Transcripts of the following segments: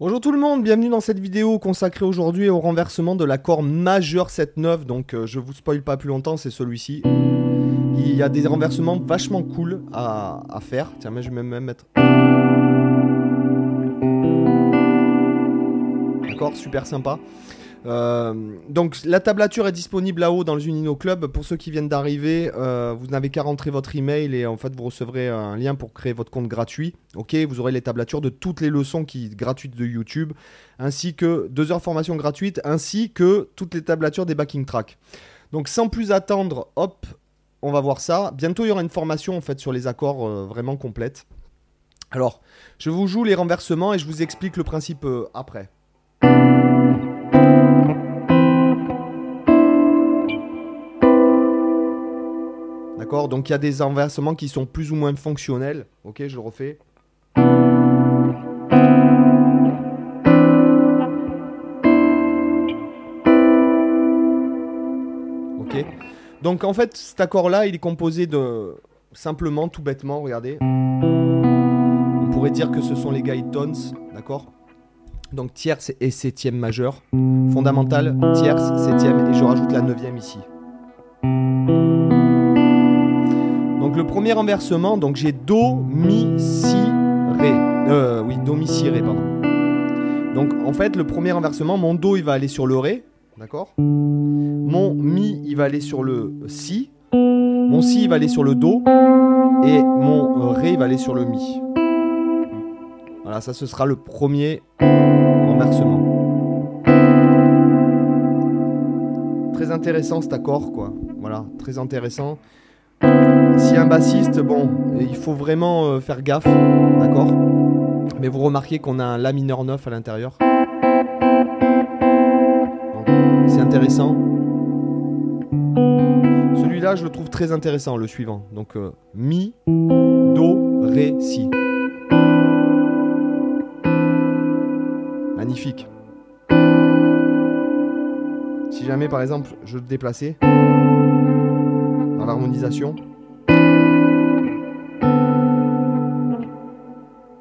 Bonjour tout le monde, bienvenue dans cette vidéo consacrée aujourd'hui au renversement de l'accord majeur 7-9. Donc euh, je vous spoil pas plus longtemps, c'est celui-ci. Il y a des renversements vachement cool à, à faire. Tiens, mais je vais même mettre. D'accord, super sympa. Euh, donc la tablature est disponible là-haut dans le Unino Club. Pour ceux qui viennent d'arriver, euh, vous n'avez qu'à rentrer votre email et en fait vous recevrez un lien pour créer votre compte gratuit. Ok, vous aurez les tablatures de toutes les leçons qui gratuites de YouTube, ainsi que deux heures formation gratuite, ainsi que toutes les tablatures des backing tracks. Donc sans plus attendre, hop, on va voir ça. Bientôt il y aura une formation en fait sur les accords euh, vraiment complète. Alors, je vous joue les renversements et je vous explique le principe après. Donc il y a des renversements qui sont plus ou moins fonctionnels. Ok, je le refais. Ok. Donc en fait, cet accord-là, il est composé de simplement, tout bêtement, regardez. On pourrait dire que ce sont les guide tones, d'accord? Donc tierce et septième majeur. Fondamental, tierce, septième, et je rajoute la neuvième ici. Le premier renversement, donc j'ai Do, Mi, Si, Ré. Euh, oui, Do, Mi, Si, Ré, pardon. Donc en fait, le premier renversement, mon Do, il va aller sur le Ré, d'accord? Mon Mi, il va aller sur le Si. Mon Si, il va aller sur le Do. Et mon Ré, il va aller sur le Mi. Voilà, ça, ce sera le premier renversement. Très intéressant cet accord, quoi. Voilà, très intéressant. Si un bassiste, bon, il faut vraiment euh, faire gaffe, d'accord? Mais vous remarquez qu'on a un La mineur 9 à l'intérieur. C'est intéressant. Celui-là, je le trouve très intéressant, le suivant. Donc, euh, Mi, Do, Ré, Si. Magnifique. Si jamais, par exemple, je le déplaçais dans l'harmonisation.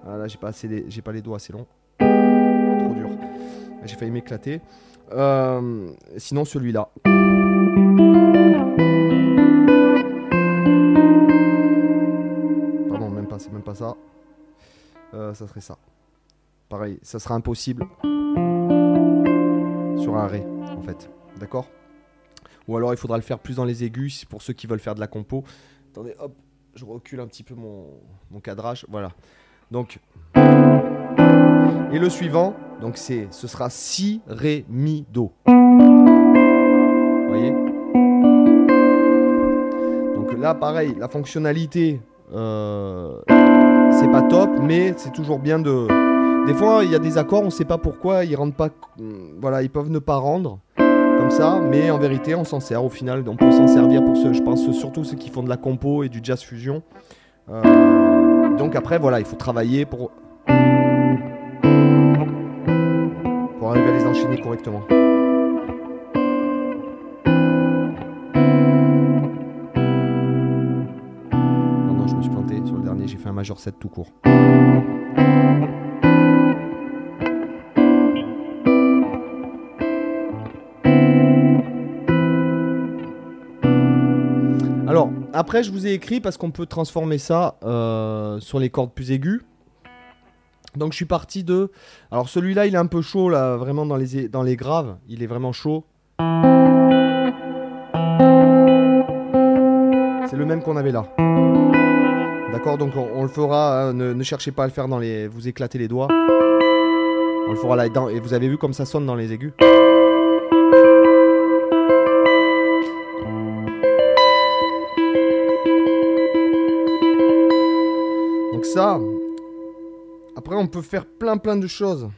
Voilà, j'ai pas, assez les, j'ai pas les doigts assez longs. Trop dur. J'ai failli m'éclater. Euh, sinon, celui-là. Pardon, même pas, c'est même pas ça. Euh, ça serait ça. Pareil, ça sera impossible sur un ré, en fait. D'accord? Ou alors il faudra le faire plus dans les aigus pour ceux qui veulent faire de la compo. Attendez, hop, je recule un petit peu mon, mon cadrage. Voilà. Donc. Et le suivant, donc c'est, ce sera Si, Ré, Mi, Do. Vous voyez? Donc là, pareil, la fonctionnalité, euh, c'est pas top, mais c'est toujours bien de. Des fois, il y a des accords, on ne sait pas pourquoi, ils rendent pas. Voilà, ils peuvent ne pas rendre ça, mais en vérité, on s'en sert au final. On peut s'en servir pour ceux, je pense surtout ceux qui font de la compo et du jazz fusion. Euh, donc après, voilà, il faut travailler pour pour arriver à les enchaîner correctement. Non, je me suis planté sur le dernier. J'ai fait un majeur 7 tout court. Après, je vous ai écrit parce qu'on peut transformer ça euh, sur les cordes plus aiguës. Donc, je suis parti de. Alors, celui-là, il est un peu chaud, là, vraiment dans les, dans les graves. Il est vraiment chaud. C'est le même qu'on avait là. D'accord Donc, on, le fera. hein, ne, cherchez pas à le faire dans les. Vous éclatez les doigts. On le fera là-dedans. Et vous avez vu comme ça sonne dans les aigus après on peut faire plein plein de choses.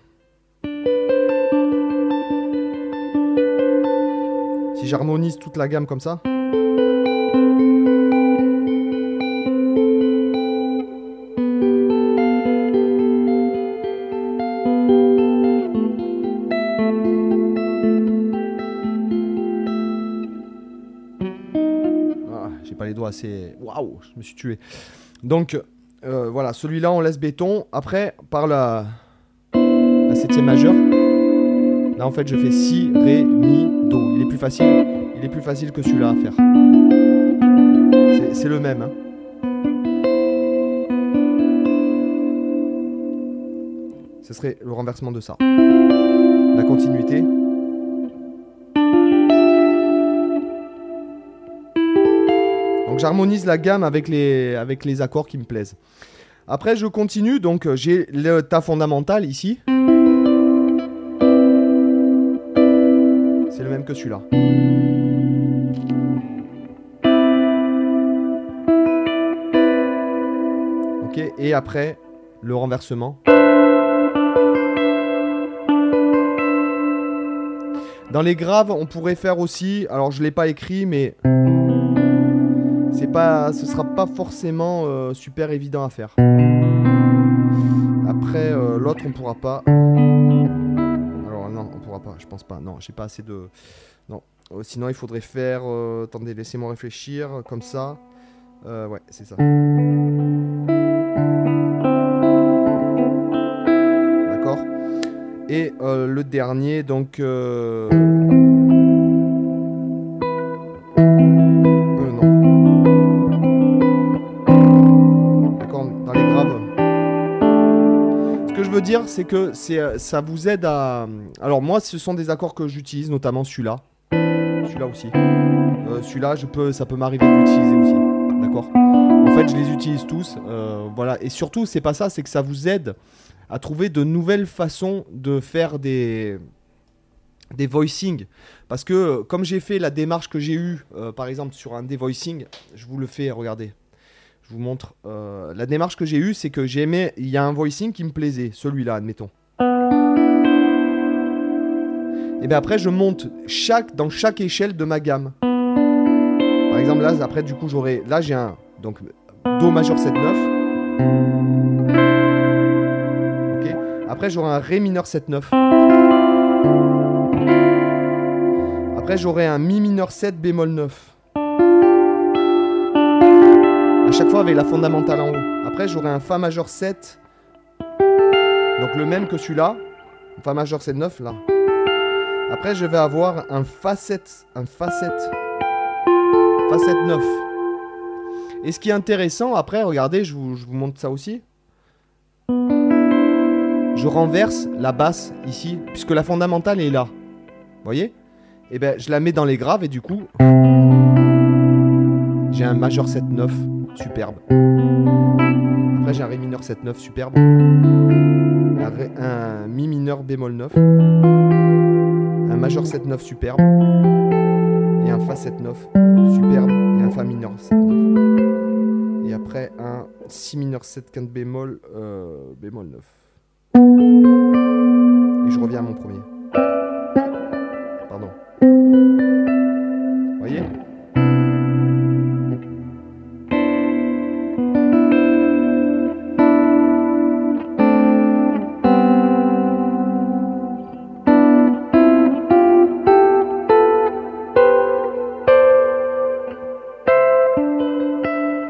Si j'harmonise toute la gamme comme ça. Ah, J'ai pas les doigts assez. Waouh, je me suis tué. Donc euh, voilà, celui-là on laisse béton. Après, par la. la septième majeure. Là en fait je fais si, ré, mi, do. Il est plus facile, il est plus facile que celui-là à faire. C'est le même. Hein. Ce serait le renversement de ça. La continuité. J'harmonise la gamme avec les, avec les accords qui me plaisent. Après je continue, donc euh, j'ai le tas fondamental ici. C'est le même que celui-là. Ok, et après le renversement. Dans les graves, on pourrait faire aussi, alors je l'ai pas écrit, mais pas, ce sera pas forcément euh, super évident à faire. Après, euh, l'autre on pourra pas. Alors non, on pourra pas, je pense pas. Non, j'ai pas assez de. Non. Euh, sinon, il faudrait faire. attendez, laissez-moi réfléchir, comme ça. ouais, c'est ça. Et euh, le dernier, donc... c'est que euh, ça vous aide à... Alors moi, ce sont des accords que j'utilise, notamment celui-là. Celui-là aussi. Euh, celui-là, je peux, ça peut m'arriver d'utiliser aussi. D'accord? En fait, je les utilise tous. voilà. Et surtout, c'est pas ça, c'est que ça vous aide à trouver de nouvelles façons de faire des, des voicing. Parce que comme j'ai fait la démarche que j'ai eue, euh, par exemple sur un des voicing, je vous le fais, regardez. Je vous montre. Euh, la démarche que j'ai eue, c'est que j'aimais. Il y a un voicing qui me plaisait, celui-là, admettons. Et bien après, je monte chaque, dans chaque échelle de ma gamme. Par exemple, là, après, du coup, j'aurai. Là, j'ai un. Donc, Do majeur 7-9. Après, j'aurai un Ré mineur 7-9. Après, j'aurai un Mi mineur 7 bémol 9. À chaque fois avec la fondamentale en haut. Après, j'aurai un Fa majeur 7. Donc le même que celui-là. Fa majeur 7 9 là. Après, je vais avoir un Fa 7. Un Fa 7. Fa 7 9. Et ce qui est intéressant, après, regardez, je vous, montre ça aussi je renverse la basse ici, puisque la fondamentale est là. Vous voyez? Et eh bien, je la mets dans les graves et du coup, j'ai un majeur 7-9 superbe. Après, j'ai un ré mineur 7-9 superbe. Un, mi mineur bémol 9. Un majeur 7-9 superbe. Et un fa 7-9 superbe. Et un fa mineur 7-9. Et après, un si mineur 7 quinte bémol, euh, bémol 9. Et je reviens à mon premier.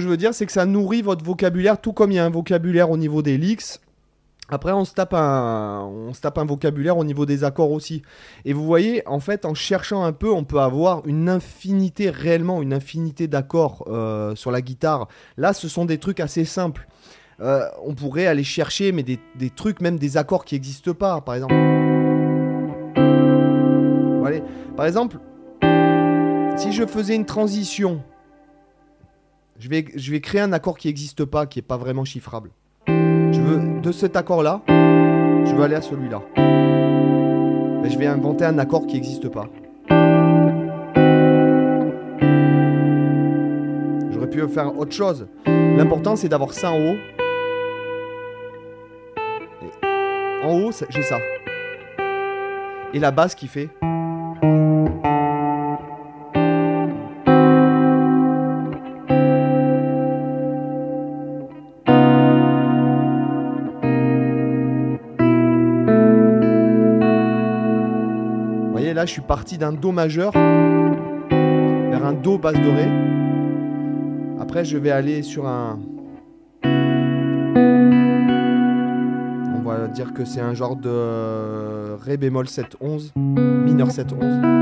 je veux dire, c'est que ça nourrit votre vocabulaire, tout comme il y a un vocabulaire au niveau des leaks. Après, on se, tape un, on se tape un vocabulaire au niveau des accords aussi. Et vous voyez, en fait, en cherchant un peu, on peut avoir une infinité, réellement une infinité d'accords euh, sur la guitare. Là, ce sont des trucs assez simples. Euh, on pourrait aller chercher, mais des, des, trucs, même des accords qui n'existent pas, par exemple. Par exemple, si je faisais une transition Je vais, créer un accord qui n'existe pas, qui n'est pas vraiment chiffrable. De cet accord-là, je veux aller à celui-là. Mais je vais inventer un accord qui n'existe pas. J'aurais pu faire autre chose. L'important, c'est d'avoir ça en haut. En haut, j'ai ça. Et la basse qui fait. Là, je suis parti d'un Do majeur vers un Do basse de Ré. Après, je vais aller sur un. On va dire que c'est un genre de Ré bémol 7-11, mineur 7-11.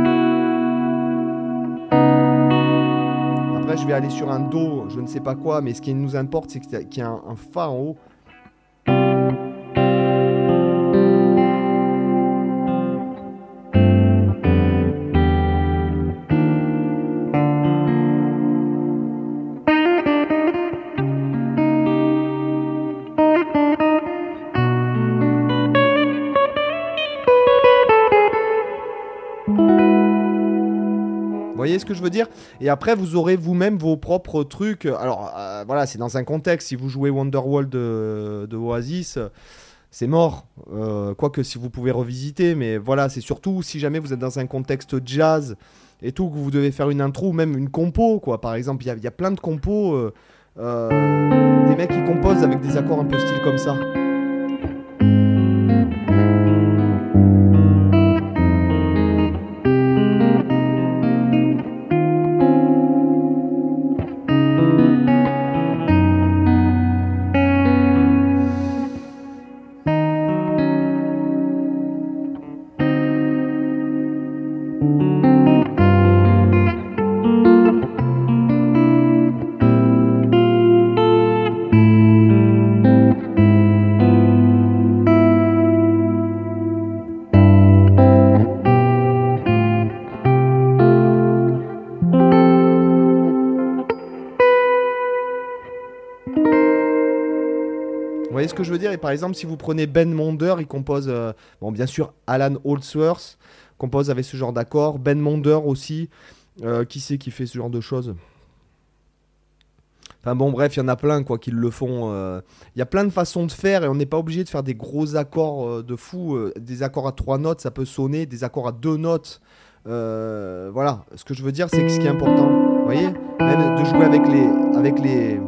Après, je vais aller sur un Do, je ne sais pas quoi, mais ce qui nous importe, c'est qu'il y a un Fa en haut je veux dire Et après, vous aurez vous-même vos propres trucs. Alors, euh, voilà, c'est dans un contexte. Si vous jouez Wonderwall de, de Oasis, c'est mort. Euh, quoique, si vous pouvez revisiter. Mais voilà, c'est surtout si jamais vous êtes dans un contexte jazz et tout, que vous devez faire une intro ou même une compo, quoi. Par exemple, il y, a plein de compos. Euh, des mecs qui composent avec des accords un peu style comme ça. Que je veux dire Et par exemple, si vous prenez Ben Monder, il compose, euh, bon, bien sûr, Alan Holdsworth compose avec ce genre d'accord. Ben Monder aussi. Euh, qui c'est qui fait ce genre de choses? Enfin bon, bref, il y en a plein quoi qui le font. Euh. Il y a plein de façons de faire et on n'est pas obligé de faire des gros accords de fou. Des accords à trois notes, ça peut sonner. Des accords à deux notes. voilà, ce que je veux dire, c'est que ce qui est important, vous voyez, de jouer avec les, avec les,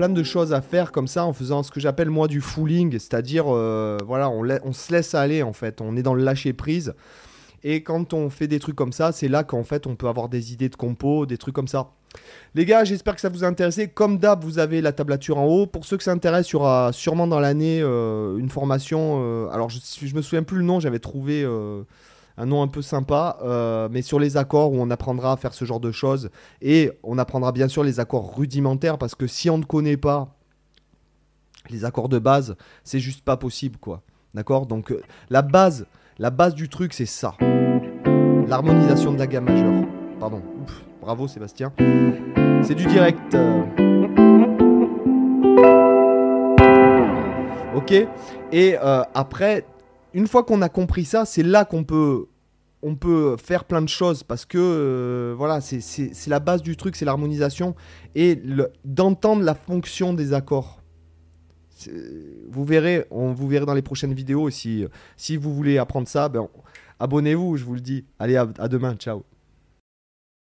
plein de choses à faire comme ça en faisant ce que j'appelle moi du fooling, c'est-à-dire euh, voilà, on, se laisse aller en fait, on est dans le lâcher prise. Et quand on fait des trucs comme ça, c'est là qu'en fait on peut avoir des idées de compo, des trucs comme ça. Les gars, j'espère que ça vous a intéressé. Comme d'hab, vous avez la tablature en haut. Pour ceux que ça intéresse, il y aura sûrement dans l'année euh, une formation. Euh, alors, je, je me souviens plus le nom, j'avais trouvé un nom un peu sympa, euh, mais sur les accords où on apprendra à faire ce genre de choses. Et on apprendra bien sûr les accords rudimentaires, parce que si on ne connaît pas les accords de base, c'est juste pas possible, quoi. D'accord? Donc euh, la base, la base du truc, c'est ça. L'harmonisation de la gamme majeure. Pardon. bravo Sébastien. C'est du direct. Ok? Et euh, après, une fois qu'on a compris ça, c'est là qu'on peut on peut faire plein de choses parce que euh, voilà, c'est- la base du truc, c'est l'harmonisation et d'entendre la fonction des accords. Vous verrez, on vous verrez dans les prochaines vidéos. Si, si vous voulez apprendre ça, ben, abonnez-vous, je vous le dis. Allez, à à demain, ciao.